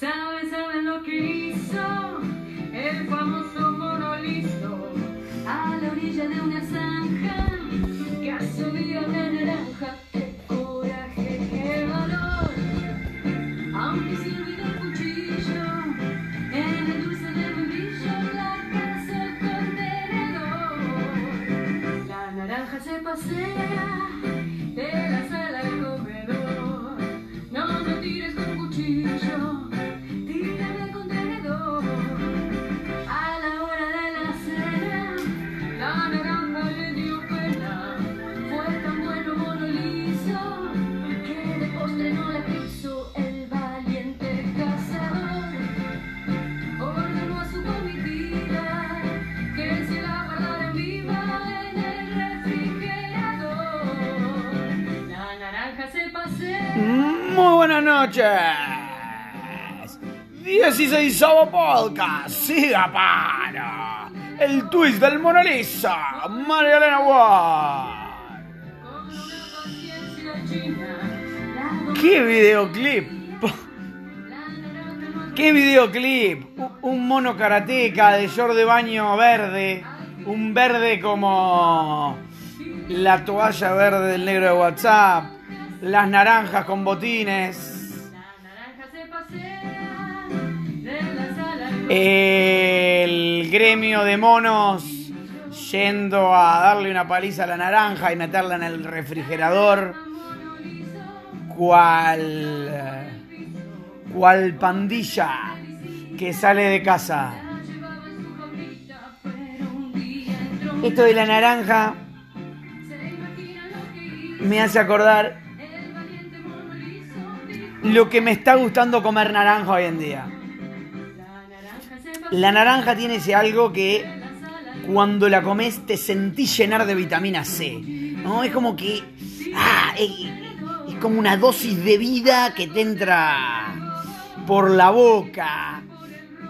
Saben, saben lo que hizo el famoso mono liso a la orilla de una zanja que asumía una naranja. ¡Qué coraje, qué valor! Aunque se olvidó el cuchillo en el dulce del membrillo, la casa el contenedor. La naranja se pasea de la sala noches. 16 podcast. Siga para el twist del Mona Lisa. María Elena la ¡Qué videoclip! ¡Qué videoclip! Un mono karateca de short de baño verde. Un verde como la toalla verde del negro de WhatsApp. Las naranjas con botines. El gremio de monos yendo a darle una paliza a la naranja y meterla en el refrigerador. Cual. cual pandilla que sale de casa. Esto de la naranja me hace acordar lo que me está gustando comer naranja hoy en día. La naranja tiene ese algo que cuando la comes te sentís llenar de vitamina C. ¿no? Es como que. ah, es, es como una dosis de vida que te entra por la boca.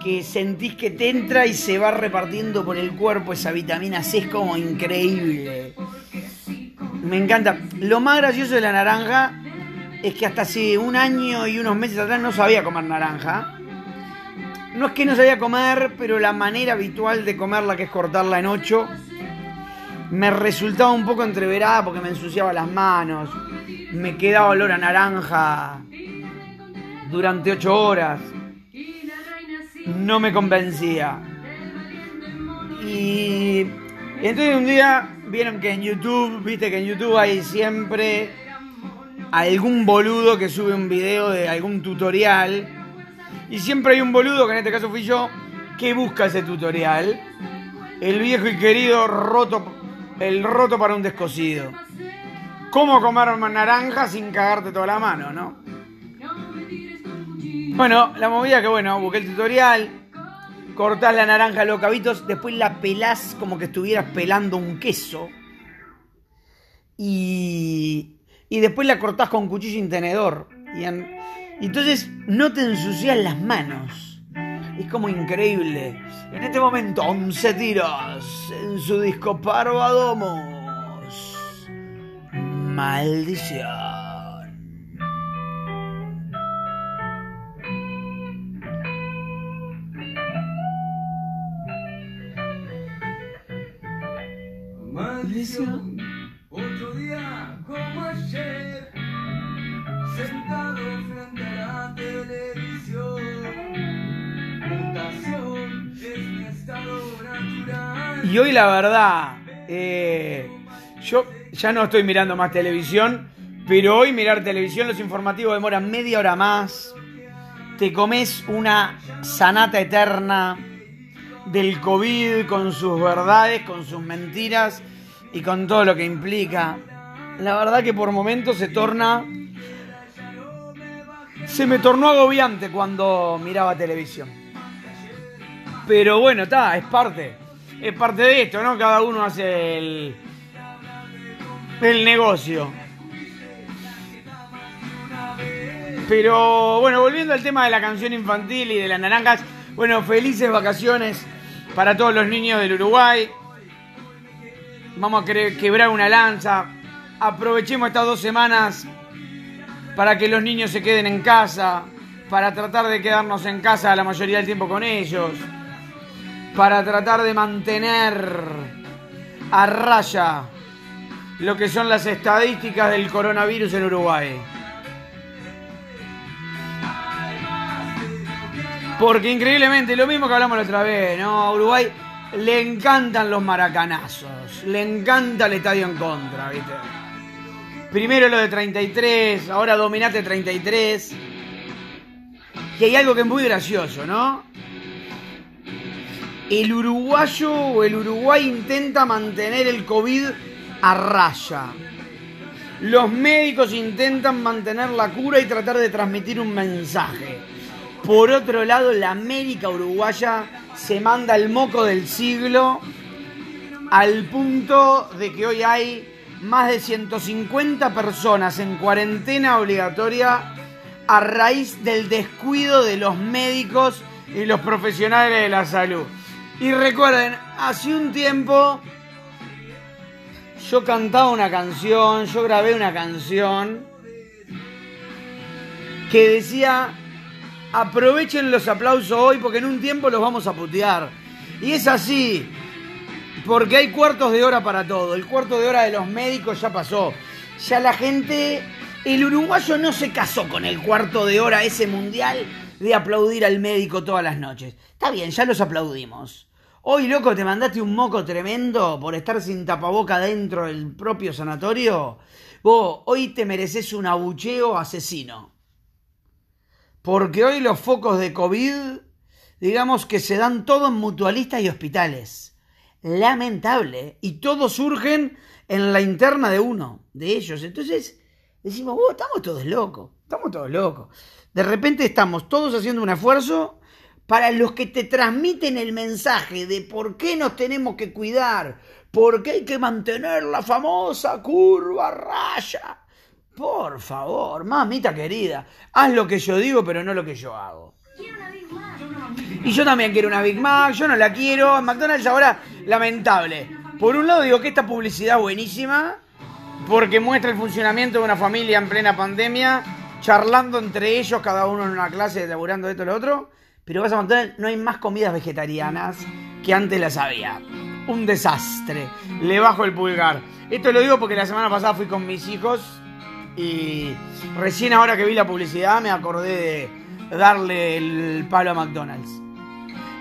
Que sentís que te entra y se va repartiendo por el cuerpo esa vitamina C. Es como increíble. Me encanta. Lo más gracioso de la naranja es que hasta hace un año y unos meses atrás no sabía comer naranja. No es que no sabía comer, pero la manera habitual de comerla, que es cortarla en ocho, me resultaba un poco entreverada porque me ensuciaba las manos. Me quedaba olor a naranja durante ocho horas. No me convencía. Y, y entonces un día vieron que en YouTube, viste que en YouTube hay siempre algún boludo que sube un video de algún tutorial. Y siempre hay un boludo, que en este caso fui yo, que busca ese tutorial. El viejo y querido roto, el roto para un descosido. ¿Cómo comer naranja sin cagarte toda la mano, no? Bueno, la movida que bueno, busqué el tutorial, cortás la naranja a los cabitos, después la pelás como que estuvieras pelando un queso. Y, y después la cortás con cuchillo y tenedor. Y en- entonces no te ensucias las manos. Es como increíble. En este momento, 11 tiros en su disco Parvadomos. Maldición. Maldición, otro día como ayer, sentado frente a la televisión. Es mi estado natural. Y hoy la verdad, eh, yo ya no estoy mirando más televisión, pero hoy mirar televisión, los informativos demoran media hora más. Te comes una sanata eterna del COVID con sus verdades, con sus mentiras y con todo lo que implica. La verdad que por momentos se torna... Se me tornó agobiante cuando miraba televisión. Pero bueno, está, es parte. Es parte de esto, ¿no? Cada uno hace el, el negocio. Pero bueno, volviendo al tema de la canción infantil y de las naranjas, bueno, felices vacaciones para todos los niños del Uruguay. Vamos a quebrar una lanza. Aprovechemos estas dos semanas para que los niños se queden en casa, para tratar de quedarnos en casa la mayoría del tiempo con ellos, para tratar de mantener a raya lo que son las estadísticas del coronavirus en Uruguay. Porque increíblemente, lo mismo que hablamos la otra vez, ¿no? A Uruguay le encantan los maracanazos, le encanta el estadio en contra, ¿viste? Primero lo de 33, ahora dominate 33. Y hay algo que es muy gracioso, ¿no? El uruguayo o el Uruguay intenta mantener el COVID a raya. Los médicos intentan mantener la cura y tratar de transmitir un mensaje. Por otro lado, la América uruguaya se manda el moco del siglo al punto de que hoy hay más de 150 personas en cuarentena obligatoria a raíz del descuido de los médicos y los profesionales de la salud. Y recuerden, hace un tiempo yo cantaba una canción, yo grabé una canción que decía, aprovechen los aplausos hoy porque en un tiempo los vamos a putear. Y es así, porque hay cuartos de hora para todo. El cuarto de hora de los médicos ya pasó. Ya la gente, el uruguayo no se casó con el cuarto de hora ese mundial de aplaudir al médico todas las noches. Está bien, ya los aplaudimos. Hoy, loco, te mandaste un moco tremendo por estar sin tapaboca dentro del propio sanatorio. Vos, hoy te mereces un abucheo asesino. Porque hoy los focos de COVID, digamos que se dan todos en mutualistas y hospitales. Lamentable. Y todos surgen en la interna de uno, de ellos. Entonces, decimos, estamos todos locos. Estamos todos locos. De repente estamos todos haciendo un esfuerzo para los que te transmiten el mensaje de por qué nos tenemos que cuidar, por qué hay que mantener la famosa curva raya. Por favor, mamita querida, haz lo que yo digo, pero no lo que yo hago. Y yo también quiero una Big Mac, yo no la quiero. McDonald's ahora, lamentable. Por un lado digo que esta publicidad buenísima, porque muestra el funcionamiento de una familia en plena pandemia, charlando entre ellos, cada uno en una clase, laburando esto y lo otro. Pero vas a McDonald's, no hay más comidas vegetarianas que antes las había. Un desastre. Le bajo el pulgar. Esto lo digo porque la semana pasada fui con mis hijos y recién ahora que vi la publicidad me acordé de darle el palo a McDonald's.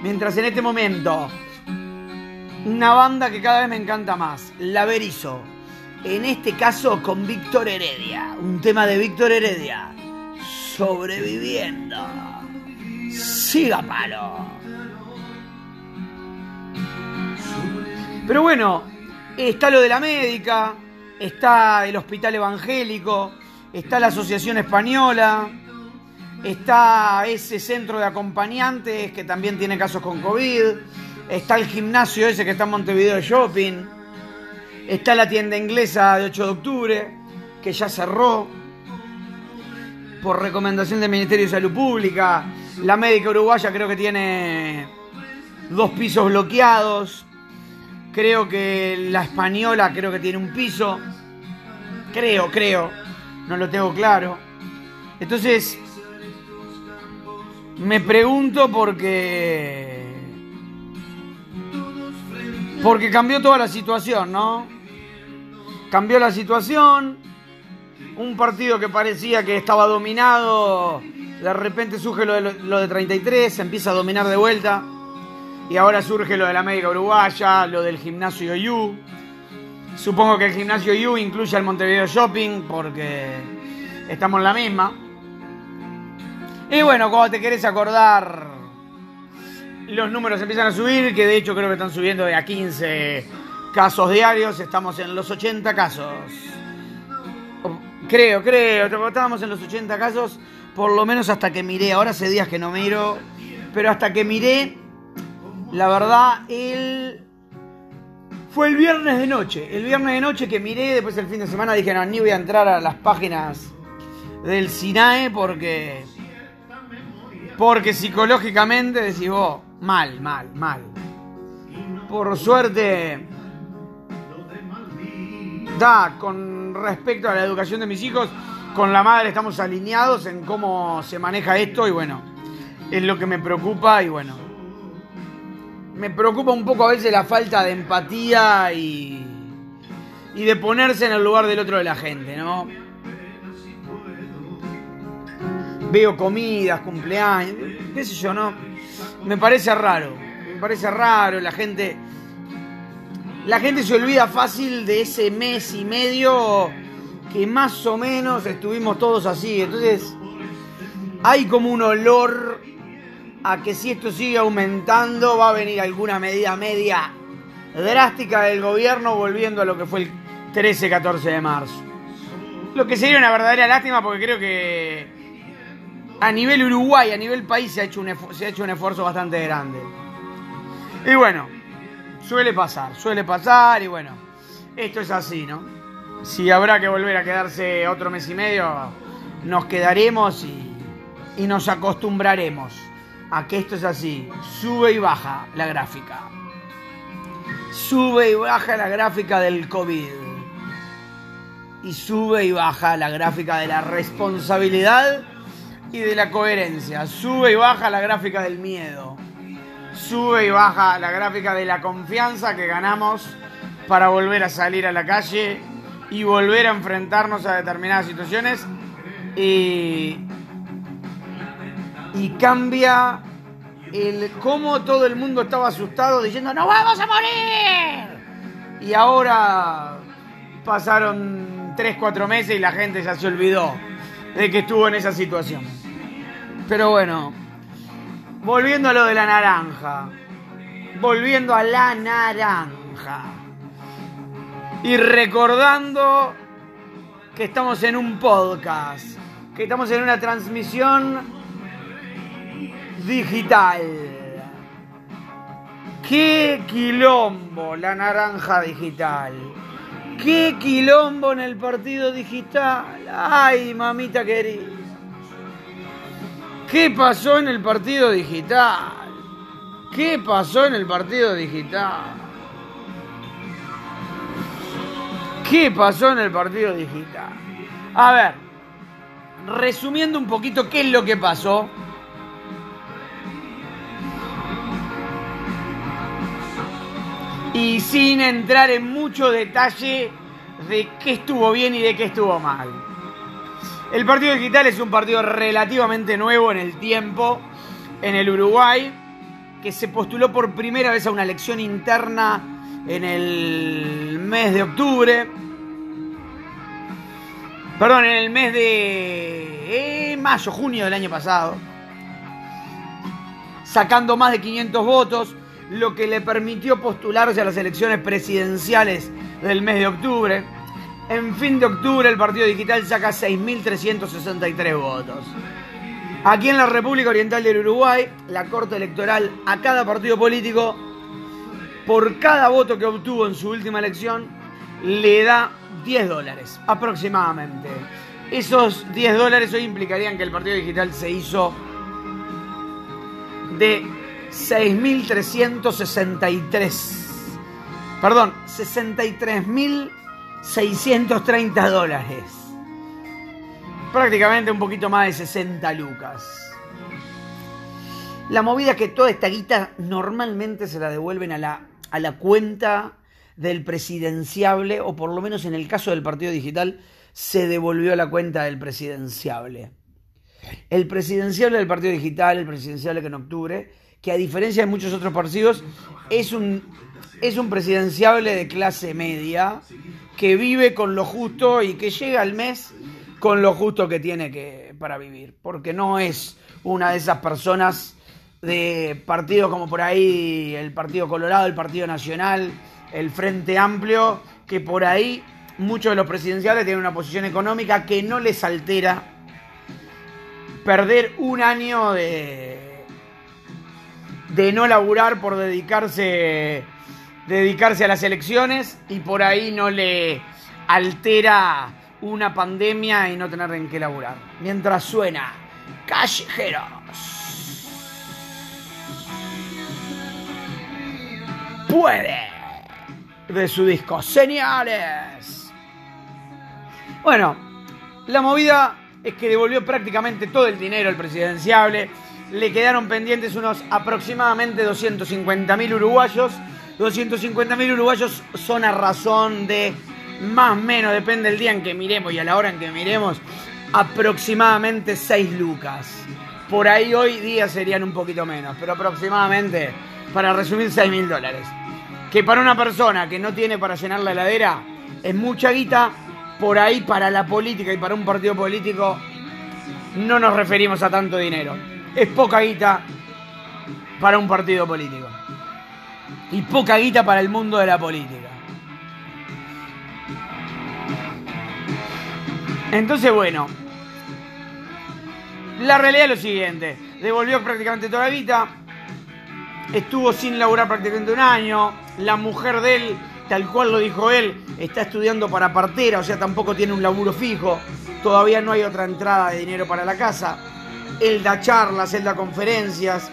Mientras en este momento, una banda que cada vez me encanta más, La Berizo. En este caso con Víctor Heredia. Un tema de Víctor Heredia. Sobreviviendo. Siga palo. Pero bueno, está lo de la médica, está el hospital evangélico, está la asociación española, está ese centro de acompañantes que también tiene casos con COVID, está el gimnasio ese que está en Montevideo Shopping, está la tienda inglesa de 8 de octubre, que ya cerró por recomendación del Ministerio de Salud Pública, la médica uruguaya creo que tiene dos pisos bloqueados, creo que la española creo que tiene un piso, creo, creo, no lo tengo claro. Entonces, me pregunto porque. Porque cambió toda la situación, ¿no? Cambió la situación. Un partido que parecía que estaba dominado. De repente surge lo de, lo de 33, se empieza a dominar de vuelta. Y ahora surge lo de la América Uruguaya, lo del gimnasio You. Supongo que el gimnasio You incluye al Montevideo Shopping porque estamos en la misma. Y bueno, cuando te querés acordar, los números empiezan a subir, que de hecho creo que están subiendo de a 15 casos diarios, estamos en los 80 casos. Creo, creo, estábamos en los 80 casos, por lo menos hasta que miré, ahora hace días que no miro, pero hasta que miré, la verdad, el... Fue el viernes de noche, el viernes de noche que miré, después el fin de semana dije, no, ni voy a entrar a las páginas del SINAE porque porque psicológicamente decís vos, mal, mal, mal. Por suerte, da, con respecto a la educación de mis hijos, con la madre estamos alineados en cómo se maneja esto y bueno, es lo que me preocupa y bueno, me preocupa un poco a veces la falta de empatía y, y de ponerse en el lugar del otro de la gente, ¿no? Veo comidas, cumpleaños, qué sé yo, ¿no? Me parece raro, me parece raro, la gente... La gente se olvida fácil de ese mes y medio que más o menos estuvimos todos así. Entonces, hay como un olor a que si esto sigue aumentando va a venir alguna medida media drástica del gobierno volviendo a lo que fue el 13-14 de marzo. Lo que sería una verdadera lástima porque creo que a nivel Uruguay, a nivel país se ha hecho un, se ha hecho un esfuerzo bastante grande. Y bueno, suele pasar, suele pasar y bueno, esto es así, ¿no? Si habrá que volver a quedarse otro mes y medio, nos quedaremos y, y nos acostumbraremos a que esto es así. Sube y baja la gráfica. Sube y baja la gráfica del COVID. Y sube y baja la gráfica de la responsabilidad y de la coherencia. Sube y baja la gráfica del miedo. Sube y baja la gráfica de la confianza que ganamos para volver a salir a la calle y volver a enfrentarnos a determinadas situaciones. Y, y cambia el cómo todo el mundo estaba asustado diciendo ¡No vamos a morir! Y ahora pasaron 3, 4 meses y la gente ya se olvidó de que estuvo en esa situación. Pero bueno, volviendo a lo de la naranja, volviendo a la naranja y recordando que estamos en un podcast, que estamos en una transmisión digital. ¡Qué quilombo la naranja digital! ¡Qué quilombo en el partido digital! ¡Ay, mamita querida! ¿Qué pasó en el partido digital? ¿Qué pasó en el partido digital? ¿Qué pasó en el partido digital? A ver, resumiendo un poquito qué es lo que pasó. Y sin entrar en mucho detalle de qué estuvo bien y de qué estuvo mal. El partido digital es un partido relativamente nuevo en el tiempo en el Uruguay, que se postuló por primera vez a una elección interna en el mes de octubre. Perdón, en el mes de eh, mayo, junio del año pasado. Sacando más de 500 votos, lo que le permitió postularse a las elecciones presidenciales del mes de octubre. En fin de octubre el Partido Digital saca 6.363 votos. Aquí en la República Oriental del Uruguay, la Corte Electoral a cada partido político, por cada voto que obtuvo en su última elección, le da 10 dólares aproximadamente. Esos 10 dólares hoy implicarían que el Partido Digital se hizo de 6.363. Perdón, 63.630 dólares. Prácticamente un poquito más de 60 lucas. La movida es que toda esta guita normalmente se la devuelven a la, a la cuenta del presidenciable, o por lo menos en el caso del Partido Digital, se devolvió a la cuenta del presidenciable. El presidenciable del Partido Digital, el presidenciable que en octubre, que a diferencia de muchos otros partidos, es un, es un presidenciable de clase media que vive con lo justo y que llega al mes con lo justo que tiene que, para vivir. Porque no es una de esas personas de partidos como por ahí el Partido Colorado, el Partido Nacional, el Frente Amplio, que por ahí muchos de los presidenciales tienen una posición económica que no les altera perder un año de, de no laburar por dedicarse, dedicarse a las elecciones y por ahí no le altera una pandemia y no tener en qué laburar. Mientras suena Callejeros. Puede. De su disco Señales. Bueno, La movida es que devolvió prácticamente todo el dinero al presidenciable. Le quedaron pendientes unos aproximadamente 250 mil uruguayos. 250 mil uruguayos son a razón de más o menos, depende del día en que miremos y a la hora en que miremos, aproximadamente 6 lucas. Por ahí hoy día serían un poquito menos, pero aproximadamente, para resumir, 6 mil dólares. Que para una persona que no tiene para llenar la heladera es mucha guita, por ahí para la política y para un partido político no nos referimos a tanto dinero. Es poca guita para un partido político. Y poca guita para el mundo de la política. Entonces, bueno, la realidad es lo siguiente. Devolvió prácticamente toda la guita. Estuvo sin laburar prácticamente un año. La mujer de él, tal cual lo dijo él, está estudiando para partera, o sea, tampoco tiene un laburo fijo. Todavía no hay otra entrada de dinero para la casa. Él da charlas, él da conferencias.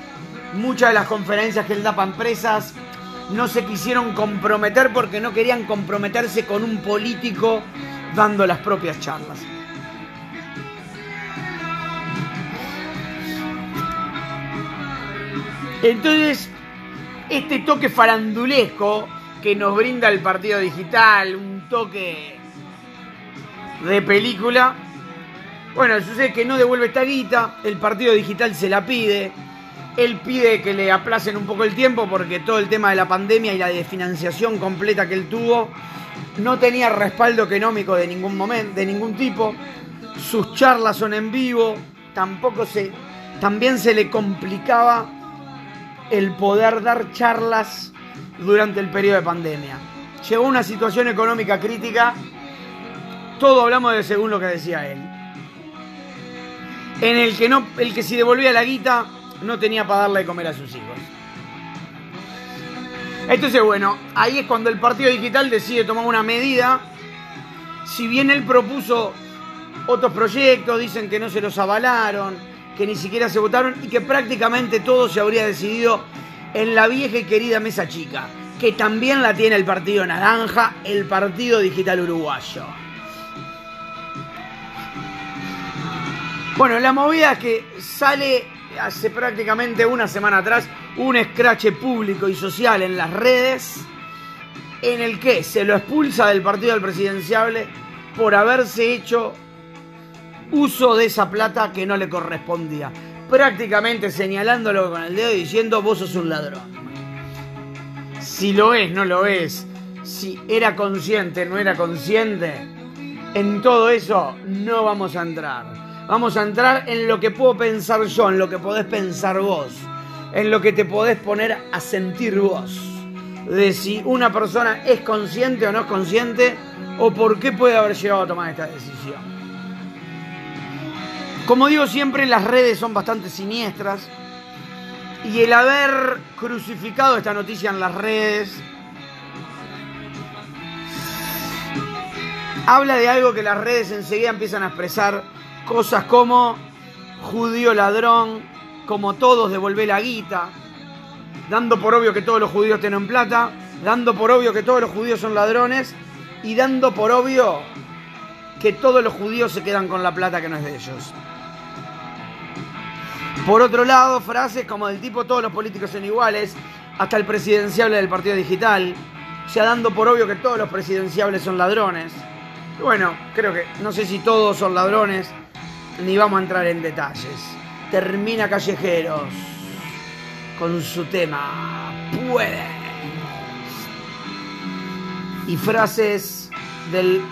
Muchas de las conferencias que él da para empresas no se quisieron comprometer porque no querían comprometerse con un político dando las propias charlas. Entonces, este toque farandulesco que nos brinda el partido digital, un toque de película, bueno, sucede que no devuelve esta guita, el partido digital se la pide, él pide que le aplacen un poco el tiempo porque todo el tema de la pandemia y la desfinanciación completa que él tuvo no tenía respaldo económico de ningún momento, de ningún tipo. Sus charlas son en vivo, tampoco se también se le complicaba el poder dar charlas durante el periodo de pandemia. Llegó una situación económica crítica, todo hablamos de según lo que decía él. En el que no el que si devolvía la guita no tenía para darle de comer a sus hijos. Entonces, bueno, ahí es cuando el Partido Digital decide tomar una medida. Si bien él propuso otros proyectos, dicen que no se los avalaron, que ni siquiera se votaron y que prácticamente todo se habría decidido en la vieja y querida mesa chica, que también la tiene el Partido Naranja, el Partido Digital Uruguayo. Bueno, la movida es que sale hace prácticamente una semana atrás un escrache público y social en las redes en el que se lo expulsa del partido del presidenciable por haberse hecho uso de esa plata que no le correspondía. Prácticamente señalándolo con el dedo y diciendo vos sos un ladrón. Si lo es, no lo es. Si era consciente, no era consciente. En todo eso no vamos a entrar. Vamos a entrar en lo que puedo pensar yo, en lo que podés pensar vos, en lo que te podés poner a sentir vos. De si una persona es consciente o no es consciente, o por qué puede haber llegado a tomar esta decisión. Como digo siempre, las redes son bastante siniestras. Y el haber crucificado esta noticia en las redes habla de algo que las redes enseguida empiezan a expresar cosas como judío ladrón, como todos devolver la guita, dando por obvio que todos los judíos tienen plata, dando por obvio que todos los judíos son ladrones y dando por obvio que todos los judíos se quedan con la plata que no es de ellos. Por otro lado, frases como del tipo todos los políticos son iguales, hasta el presidenciable del Partido Digital, ya dando por obvio que todos los presidenciables son ladrones. Bueno, creo que no sé si todos son ladrones, ni vamos a entrar en detalles. Termina Callejeros con su tema Puedes. Y frases del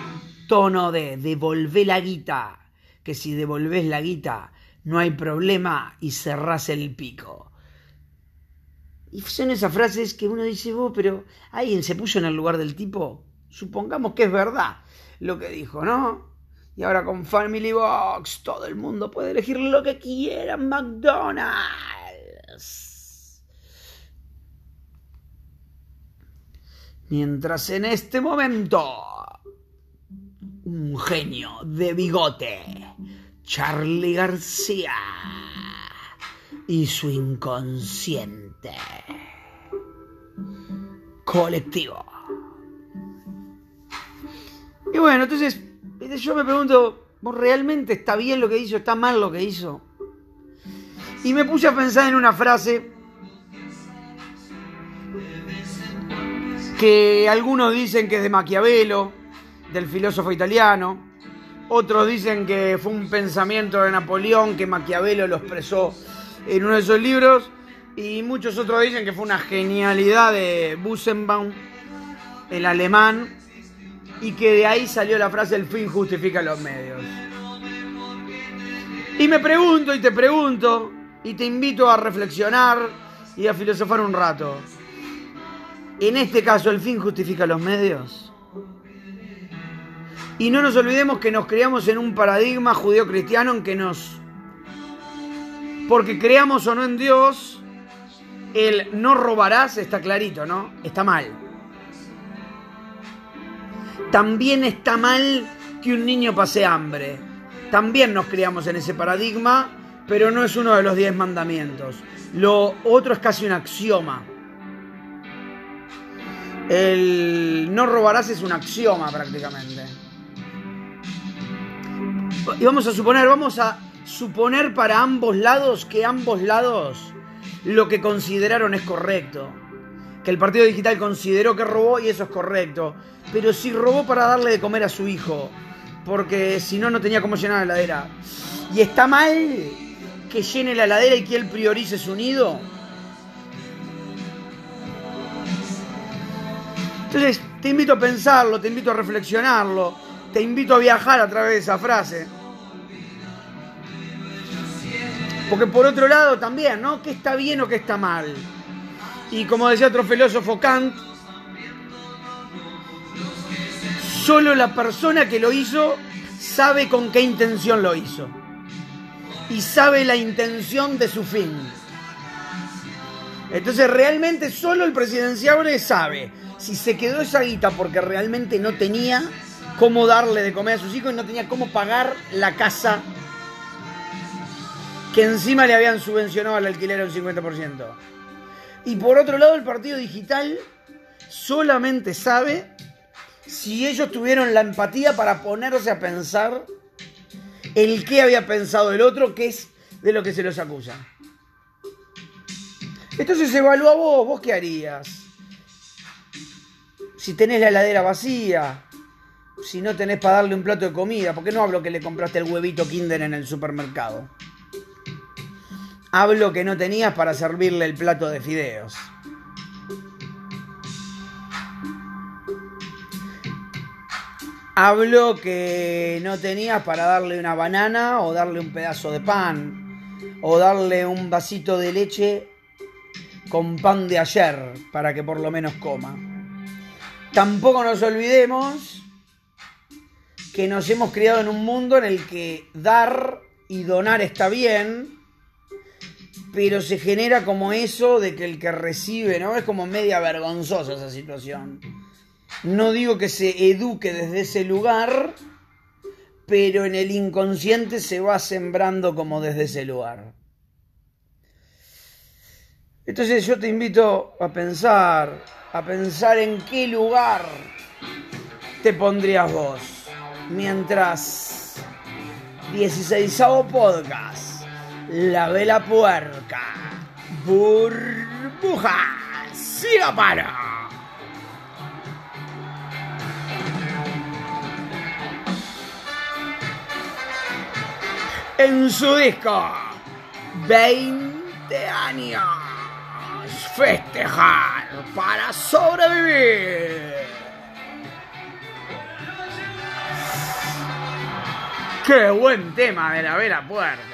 tono de devolvé la guita, que si devolvés la guita no hay problema y cerrás el pico. Y son esas frases que uno dice, vos, pero alguien se puso en el lugar del tipo. Supongamos que es verdad lo que dijo, ¿no? Y ahora con Family Box todo el mundo puede elegir lo que quiera en McDonald's. Mientras en este momento un genio de bigote, Charlie García y su inconsciente colectivo. Y bueno, entonces yo me pregunto, ¿Vos realmente está bien lo que hizo? ¿Está mal lo que hizo? Y me puse a pensar en una frase que algunos dicen que es de Maquiavelo, del filósofo italiano, otros dicen que fue un pensamiento de Napoleón, que Maquiavelo lo expresó en uno de esos libros, y muchos otros dicen que fue una genialidad de Busenbaum, el alemán, y que de ahí salió la frase el fin justifica los medios. Y me pregunto y te pregunto y te invito a reflexionar y a filosofar un rato. En este caso, ¿el fin justifica los medios? Y no nos olvidemos que nos creamos en un paradigma judeo-cristiano en que nos... Porque creamos o no en Dios, el no robarás está clarito, ¿no? Está mal. También está mal que un niño pase hambre. También nos criamos en ese paradigma, pero no es uno de los diez mandamientos. Lo otro es casi un axioma. El no robarás es un axioma prácticamente. Y vamos a suponer, vamos a suponer para ambos lados que ambos lados lo que consideraron es correcto. Que el partido digital consideró que robó y eso es correcto. Pero si robó para darle de comer a su hijo, porque si no, no tenía cómo llenar la heladera. Y está mal que llene la heladera y que él priorice su nido. Entonces, te invito a pensarlo, te invito a reflexionarlo, te invito a viajar a través de esa frase. Porque por otro lado también, ¿no? ¿Qué está bien o qué está mal? Y como decía otro filósofo Kant, solo la persona que lo hizo sabe con qué intención lo hizo. Y sabe la intención de su fin. Entonces realmente solo el presidenciable sabe si se quedó esa guita porque realmente no tenía cómo darle de comer a sus hijos y no tenía cómo pagar la casa que encima le habían subvencionado al alquiler un 50%. Y por otro lado, el partido digital solamente sabe si ellos tuvieron la empatía para ponerse a pensar el qué había pensado el otro, que es de lo que se los acusa. Entonces evalúa vos, vos qué harías. Si tenés la heladera vacía, si no tenés para darle un plato de comida, ¿por qué no hablo que le compraste el huevito Kinder en el supermercado? Hablo que no tenías para servirle el plato de fideos. Hablo que no tenías para darle una banana o darle un pedazo de pan o darle un vasito de leche con pan de ayer para que por lo menos coma. Tampoco nos olvidemos que nos hemos criado en un mundo en el que dar y donar está bien, pero se genera como eso de que el que recibe, ¿no? Es como media vergonzosa esa situación. No digo que se eduque desde ese lugar, pero en el inconsciente se va sembrando como desde ese lugar. Entonces yo te invito a pensar, a pensar en qué lugar te pondrías vos. Mientras 16 podcast, la vela puerca, burbuja, siga para. en su disco 20 años festejar para sobrevivir. Qué buen tema de la Vela Puerta.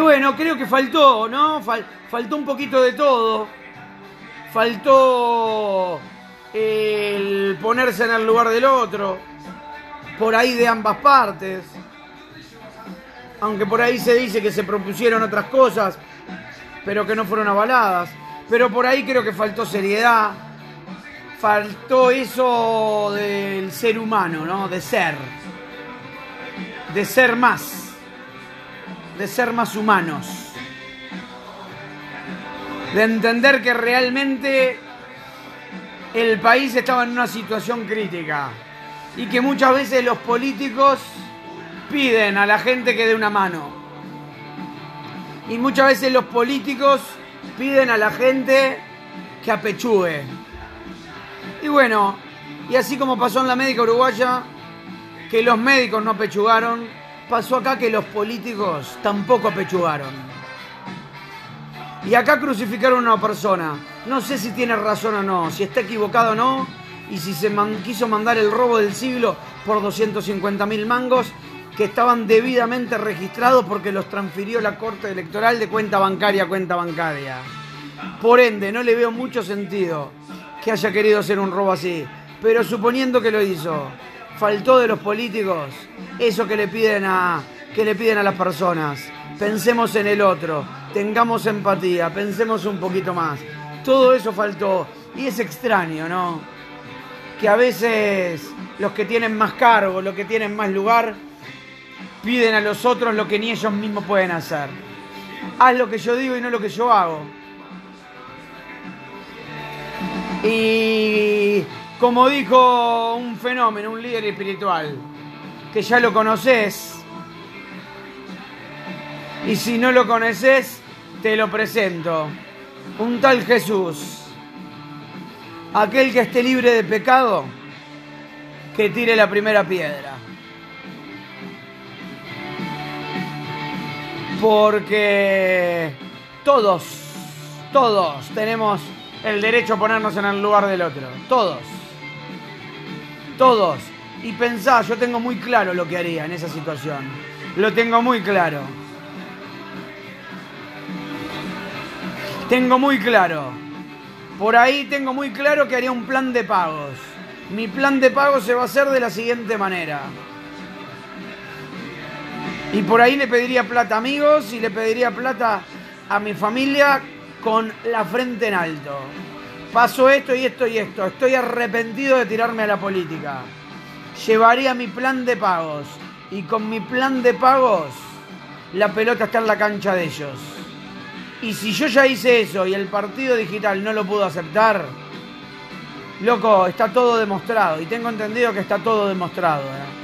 bueno, creo que faltó, ¿no? Fal- faltó un poquito de todo. Faltó el ponerse en el lugar del otro. Por ahí de ambas partes. aunque por ahí se dice que se propusieron otras cosas, pero que no fueron avaladas. Pero por ahí creo que faltó seriedad, faltó eso del ser humano, ¿no? De ser, de ser más, de ser más humanos, de entender que realmente el país estaba en una situación crítica y que muchas veces los políticos piden a la gente que dé una mano. Y muchas veces los políticos piden a la gente que apechugue. Y bueno, y así como pasó en la médica uruguaya, que los médicos no apechugaron, pasó acá que los políticos tampoco apechugaron. Y acá crucificaron a una persona. No sé si tiene razón o no, si está equivocado o no, y si se quiso mandar el robo del siglo por 250 mil mangos que estaban debidamente registrados porque los transfirió la Corte Electoral de cuenta bancaria a cuenta bancaria. Por ende, no le veo mucho sentido que haya querido hacer un robo así. Pero suponiendo que lo hizo, faltó de los políticos eso que le piden a, que le piden a las personas. Pensemos en el otro, tengamos empatía, pensemos un poquito más. Todo eso faltó. Y es extraño, ¿no? Que a veces los que tienen más cargo, los que tienen más lugar, piden a los otros lo que ni ellos mismos pueden hacer. Haz lo que yo digo y no lo que yo hago. Y como dijo un fenómeno, un líder espiritual, que ya lo conoces, y si no lo conoces, te lo presento. Un tal Jesús, aquel que esté libre de pecado, que tire la primera piedra. Porque todos, todos tenemos el derecho a ponernos en el lugar del otro. Todos. Todos. Y pensá, yo tengo muy claro lo que haría en esa situación. Lo tengo muy claro. Tengo muy claro. Por ahí tengo muy claro que haría un plan de pagos. Mi plan de pagos se va a hacer de la siguiente manera. Y por ahí le pediría plata a amigos y le pediría plata a mi familia con la frente en alto. Paso esto y esto y esto. Estoy arrepentido de tirarme a la política. Llevaría mi plan de pagos. Y con mi plan de pagos, la pelota está en la cancha de ellos. Y si yo ya hice eso y el partido digital no lo pudo aceptar, loco, está todo demostrado. Y tengo entendido que está todo demostrado. ¿eh?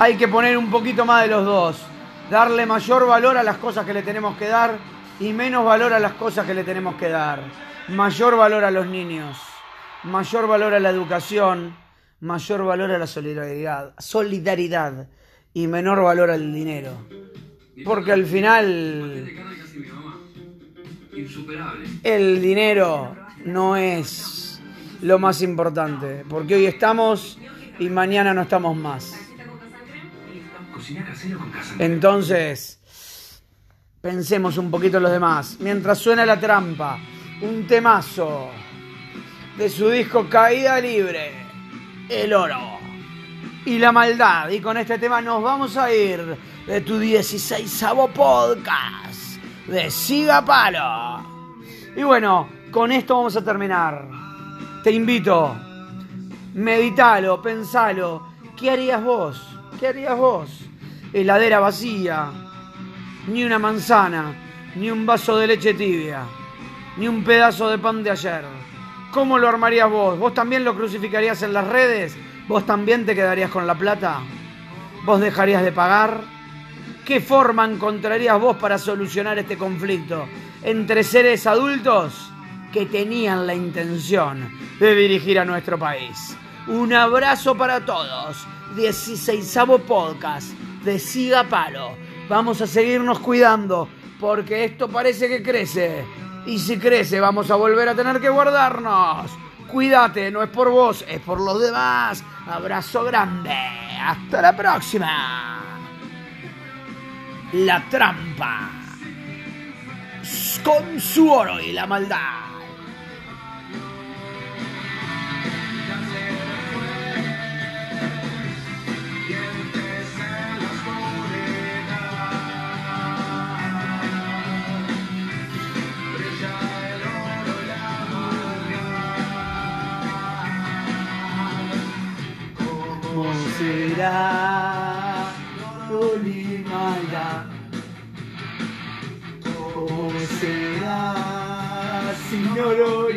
Hay que poner un poquito más de los dos. Darle mayor valor a las cosas que le tenemos que dar y menos valor a las cosas que le tenemos que dar. Mayor valor a los niños. Mayor valor a la educación. Mayor valor a la solidaridad. Solidaridad. Y menor valor al dinero. Porque al final el dinero no es lo más importante. Porque hoy estamos y mañana no estamos más. Entonces, pensemos un poquito en los demás. Mientras suena la trampa, un temazo de su disco Caída Libre, El Oro y la Maldad. Y con este tema nos vamos a ir de tu 16 podcast de Siga Palo. Y bueno, con esto vamos a terminar. Te invito, meditalo, pensalo. ¿Qué harías vos? ¿Qué harías vos? Heladera vacía, ni una manzana, ni un vaso de leche tibia, ni un pedazo de pan de ayer. ¿Cómo lo armarías vos? ¿Vos también lo crucificarías en las redes? ¿Vos también te quedarías con la plata? ¿Vos dejarías de pagar? ¿Qué forma encontrarías vos para solucionar este conflicto entre seres adultos que tenían la intención de dirigir a nuestro país? Un abrazo para todos. 16 podcast de Siga Palo. Vamos a seguirnos cuidando porque esto parece que crece. Y si crece vamos a volver a tener que guardarnos. Cuídate, no es por vos, es por los demás. Abrazo grande. Hasta la próxima. La trampa. Con su oro y la maldad. Será maldad? ¿Cómo será sin dolor